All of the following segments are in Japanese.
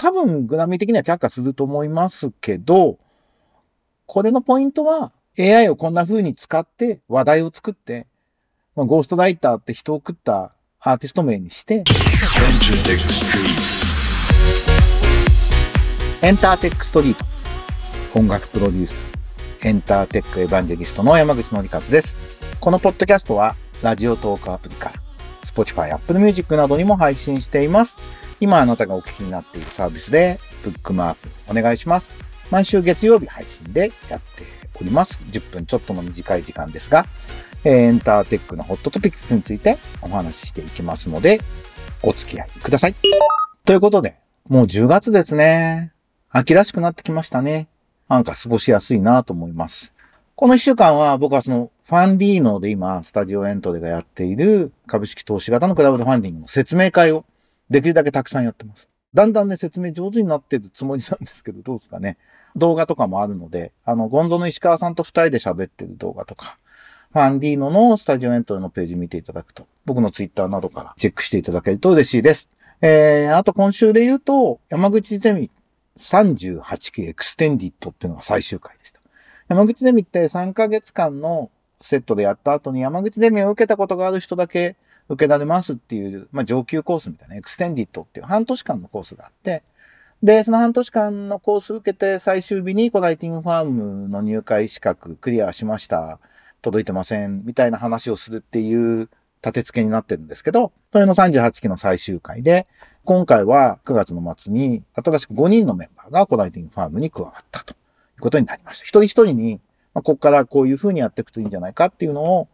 多分グラミー的には却下すると思いますけど、これのポイントは AI をこんな風に使って話題を作って、まあ、ゴーストライターって人を食ったアーティスト名にして、エンターテックストリート。音楽プロデュース、エンターテックエヴァンジェリストの山口のりかずです。このポッドキャストは、ラジオトークアプリから、Spotify、Apple Music などにも配信しています。今あなたがお聞きになっているサービスで、ブックマークお願いします。毎週月曜日配信でやっております。10分ちょっとの短い時間ですが、エンターテックのホットトピックスについてお話ししていきますので、お付き合いください。ということで、もう10月ですね。秋らしくなってきましたね。なんか過ごしやすいなと思います。この1週間は僕はそのファンディーノで今、スタジオエントリーがやっている株式投資型のクラウドファンディングの説明会をできるだけたくさんやってます。だんだんね、説明上手になってるつもりなんですけど、どうですかね。動画とかもあるので、あの、ゴンゾの石川さんと二人で喋ってる動画とか、ファンディーノのスタジオエントリーのページ見ていただくと、僕のツイッターなどからチェックしていただけると嬉しいです。えー、あと今週で言うと、山口ゼミ38期エクステンディットっていうのが最終回でした。山口ゼミって3ヶ月間のセットでやった後に山口ゼミを受けたことがある人だけ受けられますっていう、まあ、上級コースみたいな、エクステンディットっていう半年間のコースがあって、で、その半年間のコース受けて最終日にコライティングファームの入会資格クリアしました。届いてません。みたいな話をするっていう立て付けになってるんですけど、それの38期の最終回で、今回は9月の末に新しく5人のメンバーがコライティングファームに加わったということになりました。一人一人に、まあ、ここからこういうふうにやっていくといいんじゃないかっていうのを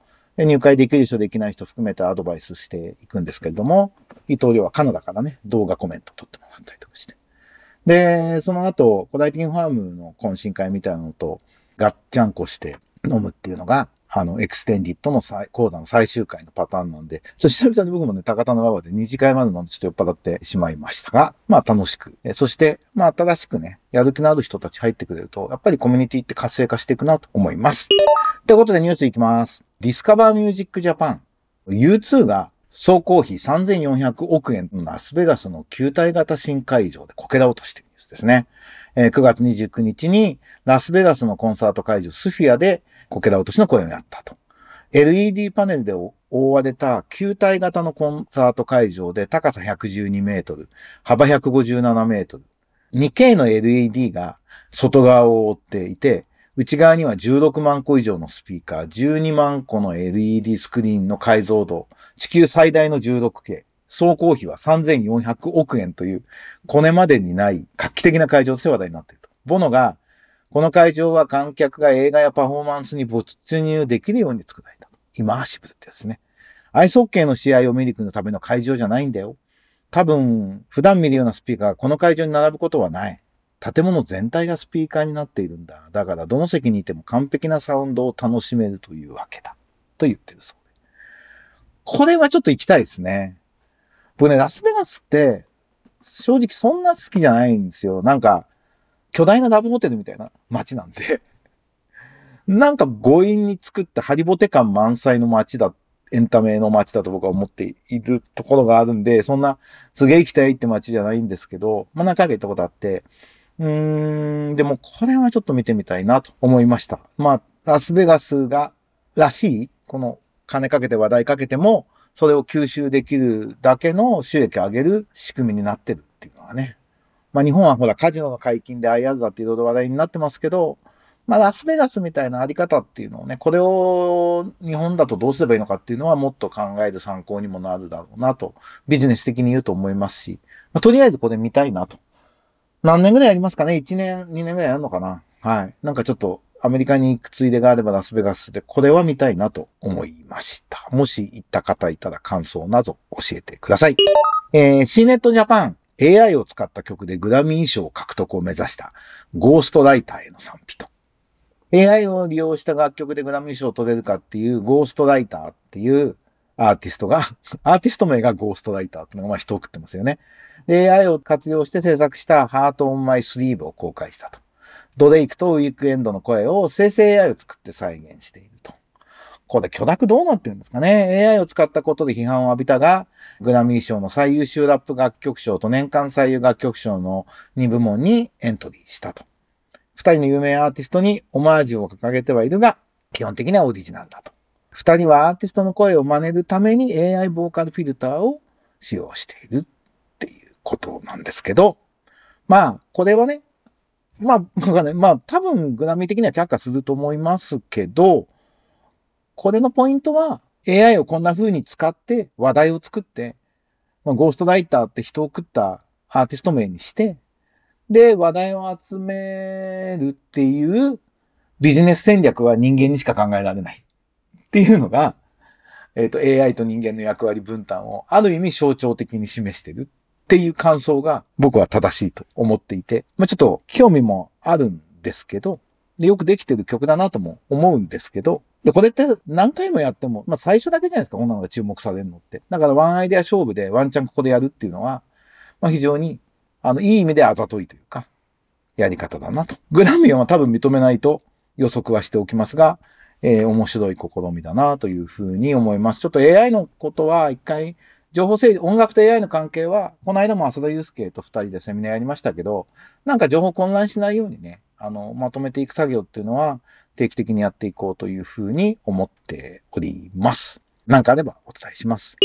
入会できる人、できない人含めてアドバイスしていくんですけれども、伊藤涼はカナダからね、動画コメント取ってもらったりとかして。で、その後、コライティングファームの懇親会みたいなのと、ガッチャンコして飲むっていうのが、あの、エクステンディットの講座の最終回のパターンなんで、ちょっと久々に僕もね、高田の馬場で2次会まで飲んでちょっと酔っ払ってしまいましたが、まあ楽しく。えそして、まあ新しくね、やる気のある人たち入ってくれると、やっぱりコミュニティって活性化していくなと思います。ということでニュースいきます。ディスカバーミュージックジャパン。U2 が総工費3400億円のラスベガスの球体型新会場でこけら落としているニュースですね。えー、9月29日にラスベガスのコンサート会場スフィアでこけら落としの公演をやったと。LED パネルで覆われた球体型のコンサート会場で高さ112メートル、幅157メートル。2K の LED が外側を覆っていて、内側には16万個以上のスピーカー、12万個の LED スクリーンの解像度、地球最大の 16K、総工費は3400億円という、これまでにない画期的な会場として話題になっていると。ボノが、この会場は観客が映画やパフォーマンスに没入できるように作られた。イマーシブルってですね。アイスホッケーの試合を見に行くのための会場じゃないんだよ。多分、普段見るようなスピーカーがこの会場に並ぶことはない。建物全体がスピーカーになっているんだ。だからどの席にいても完璧なサウンドを楽しめるというわけだ。と言ってるそうで。これはちょっと行きたいですね。僕ね、ラスベガスって、正直そんな好きじゃないんですよ。なんか、巨大なラブホテルみたいな街なんでなんか強引に作ってハリボテ感満載の街だ、エンタメの街だと僕は思っているところがあるんで、そんなすげえ行きたいって街じゃないんですけど、まあ何回か行ったことあって、うーん、でもこれはちょっと見てみたいなと思いました。まあ、ラスベガスが、らしい、この金かけて話題かけても、それを吸収できるだけの収益を上げる仕組みになってるっていうのはね。まあ日本はほらカジノの解禁で IR だっていろいろ話題になってますけど、まあラスベガスみたいなあり方っていうのをね、これを日本だとどうすればいいのかっていうのはもっと考える参考にもなるだろうなと、ビジネス的に言うと思いますし、まあ、とりあえずこれ見たいなと何年ぐらいやりますかね ?1 年、2年ぐらいやるのかな？はい。なんかちょっとアメリカに行くついでがあればラスベガスでこれは見たいなと思いました。もし行った方いたら感想など教えてください。えー、C ネットジャパン AI を使った曲でグラミー賞獲得を目指したゴーストライターへの賛否と。AI を利用した楽曲でグラミー賞を取れるかっていうゴーストライターっていうアーティストが、アーティスト名がゴーストライターっていうのがまあ人を送ってますよね。で、AI を活用して制作したハートオンマイスリーブを公開したと。ドレイクとウィークエンドの声を生成 AI を作って再現していると。これ許諾どうなってるんですかね ?AI を使ったことで批判を浴びたが、グラミー賞の最優秀ラップ楽曲賞と年間最優楽曲賞の2部門にエントリーしたと。二人の有名アーティストにオマージュを掲げてはいるが、基本的にはオリジナルだと。二人はアーティストの声を真似るために AI ボーカルフィルターを使用しているっていうことなんですけど、まあ、これはね、まあ、僕はね、まあ、多分グラミー的には却下すると思いますけど、これのポイントは AI をこんな風に使って話題を作って、まあ、ゴーストライターって人を食ったアーティスト名にして、で、話題を集めるっていうビジネス戦略は人間にしか考えられない。っていうのが、えっ、ー、と、AI と人間の役割分担をある意味象徴的に示してるっていう感想が僕は正しいと思っていて、まあ、ちょっと興味もあるんですけど、で、よくできてる曲だなとも思うんですけど、で、これって何回もやっても、まあ最初だけじゃないですか、女のが注目されるのって。だからワンアイデア勝負でワンチャンここでやるっていうのは、まあ非常に、あの、いい意味であざといというか、やり方だなと。グラミオは多分認めないと予測はしておきますが、えー、面白い試みだなというふうに思います。ちょっと AI のことは一回、情報整理、音楽と AI の関係は、この間も浅田祐介と二人でセミナーやりましたけど、なんか情報混乱しないようにね、あの、まとめていく作業っていうのは、定期的にやっていこうというふうに思っております。なんかあればお伝えします。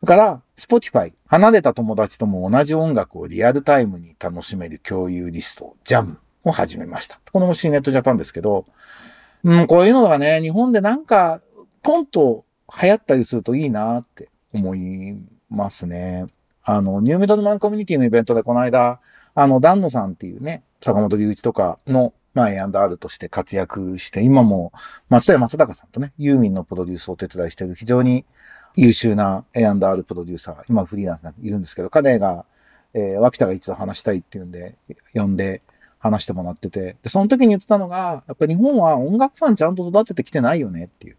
それから、Spotify、離れた友達とも同じ音楽をリアルタイムに楽しめる共有リスト、JAM を始めました。これも C ネットジャパンですけど、うん、こういうのがね、日本でなんか、ポンと流行ったりするといいなって思いますね。あの、ニューミドルマンコミュニティのイベントでこの間、あの、丹野さんっていうね、坂本龍一とかのまあ、A&R として活躍して、今も松田松坂さんとね、ユーミンのプロデュースをお手伝いしている非常に優秀な A&R プロデューサー、今フリーランスいるんですけど、彼が、えー、脇田が一度話したいっていうんで、呼んで話してもらってて、で、その時に言ってたのが、やっぱ日本は音楽ファンちゃんと育ててきてないよねっていう。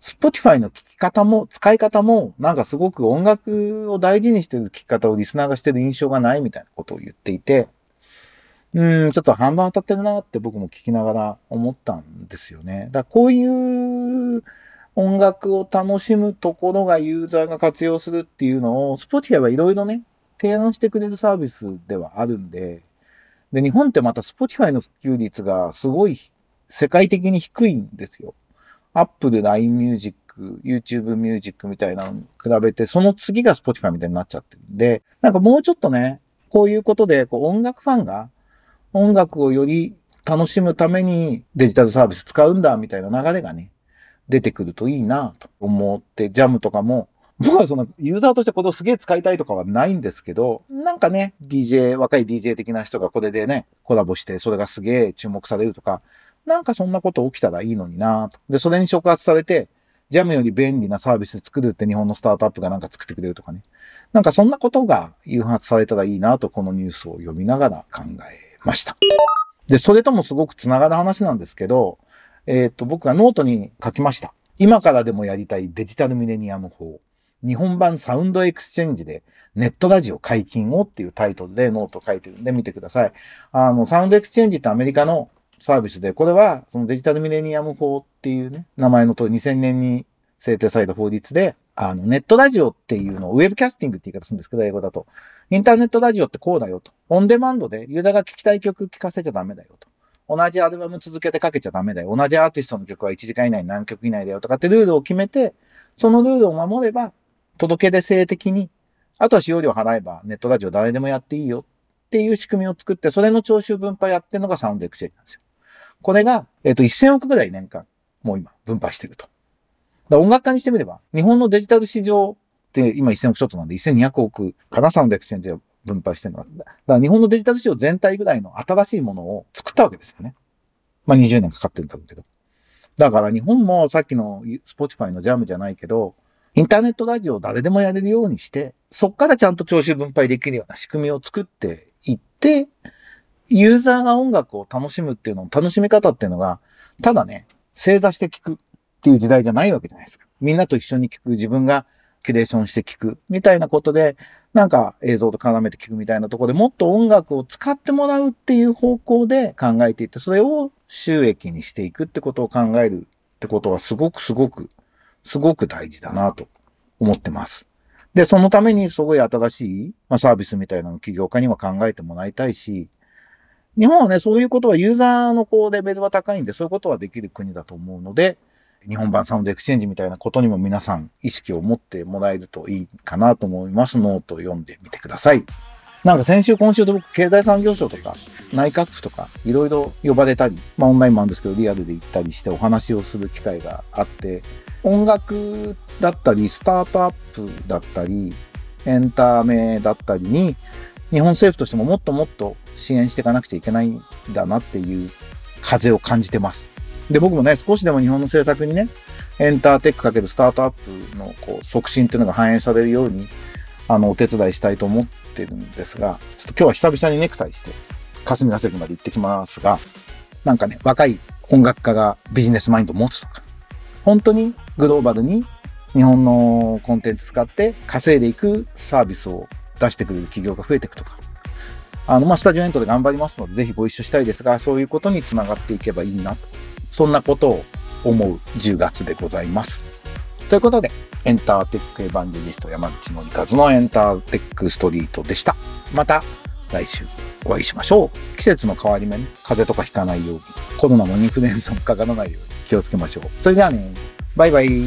Spotify の聴き方も、使い方も、なんかすごく音楽を大事にしてる聴き方をリスナーがしてる印象がないみたいなことを言っていて、うん、ちょっと半分当たってるなって僕も聞きながら思ったんですよね。だからこういう音楽を楽しむところがユーザーが活用するっていうのを、Spotify はいろいろね、提案してくれるサービスではあるんで、で、日本ってまた Spotify の普及率がすごい世界的に低いんですよ。Apple、LINE Music、YouTube Music みたいなのに比べて、その次が Spotify みたいになっちゃってるんで、なんかもうちょっとね、こういうことで、こう音楽ファンが音楽をより楽しむためにデジタルサービス使うんだみたいな流れがね、出てくるといいなと思って、ジャムとかも、僕はそのユーザーとしてこれをすげえ使いたいとかはないんですけど、なんかね、DJ、若い DJ 的な人がこれでね、コラボしてそれがすげえ注目されるとか、なんかそんなこと起きたらいいのになと。で、それに触発されて、ジャムより便利なサービス作るって日本のスタートアップがなんか作ってくれるとかね。なんかそんなことが誘発されたらいいなと、このニュースを読みながら考えました。で、それともすごくつながる話なんですけど、えっ、と、僕がノートに書きました。今からでもやりたいデジタルミレニアム法。日本版サウンドエクスチェンジでネットラジオ解禁をっていうタイトルでノート書いてるんで見てください。あの、サウンドエクスチェンジってアメリカのサービスで、これはそのデジタルミレニアム法っていうね、名前の通り2000年に制定された法律で、あの、ネットラジオっていうのをウェブキャスティングって言い方するんですけど、英語だと。インターネットラジオってこうだよと。オンデマンドでユーザーが聴きたい曲聴かせちゃダメだよと。同じアルバム続けてかけちゃダメだよ。同じアーティストの曲は1時間以内何曲以内だよとかってルールを決めて、そのルールを守れば、届け出制的に、あとは使用料払えばネットラジオ誰でもやっていいよっていう仕組みを作って、それの徴収分配やってるのがサウンドエクシェンジなんですよ。これが、えっ、ー、と、1000億ぐらい年間、もう今、分配してると。だ音楽家にしてみれば、日本のデジタル市場って今1000億ちょっとなんで1200億かな、サウンドエクスチェンジを分配してるのは。だから日本のデジタル市場全体ぐらいの新しいものを作ったわけですよね。まあ20年かかってるんだろうけど。だから日本もさっきの Spotify のジャムじゃないけど、インターネットラジオを誰でもやれるようにして、そっからちゃんと徴収分配できるような仕組みを作っていって、ユーザーが音楽を楽しむっていうの、楽しみ方っていうのが、ただね、正座して聞くっていう時代じゃないわけじゃないですか。みんなと一緒に聞く、自分がキュレーションして聞く、みたいなことで、なんか映像と絡めて聞くみたいなところでもっと音楽を使ってもらうっていう方向で考えていって、それを収益にしていくってことを考えるってことはすごくすごく、すごく大事だなと思ってます。で、そのためにすごい新しい、まあ、サービスみたいなの起業家には考えてもらいたいし、日本はね、そういうことはユーザーのこうレベルは高いんで、そういうことはできる国だと思うので、日本版サウンドエクスチェンジみたいなことにも皆さん意識を持ってもらえるといいかなと思います。ノートを読んでみてください。なんか先週、今週と僕、経済産業省とか、内閣府とか、いろいろ呼ばれたり、まあオンラインもあるんですけど、リアルで行ったりしてお話をする機会があって、音楽だったり、スタートアップだったり、エンターメだったりに、日本政府としてももっともっと支援していかなくちゃいけないんだなっていう風を感じてます。で、僕もね、少しでも日本の政策にね、エンターテックかけるスタートアップのこう促進っていうのが反映されるように、あの、お手伝いしたいと思ってるんですが、ちょっと今日は久々にネクタイして、霞が関まで行ってきますが、なんかね、若い音楽家がビジネスマインドを持つとか、本当にグローバルに日本のコンテンツ使って稼いでいくサービスを出してくれる企業が増えていくとか、あの、まあ、スタジオエントで頑張りますので、ぜひご一緒したいですが、そういうことにつながっていけばいいなと。そんなことを思う10月でございます。ということで、エンターテックエヴァンジェリスト山口のりかずのエンターテックストリートでした。また来週お会いしましょう。季節の変わり目ね、風邪とかひかないように、コロナもインフルエンザもかからないように気をつけましょう。それではね、バイバイ。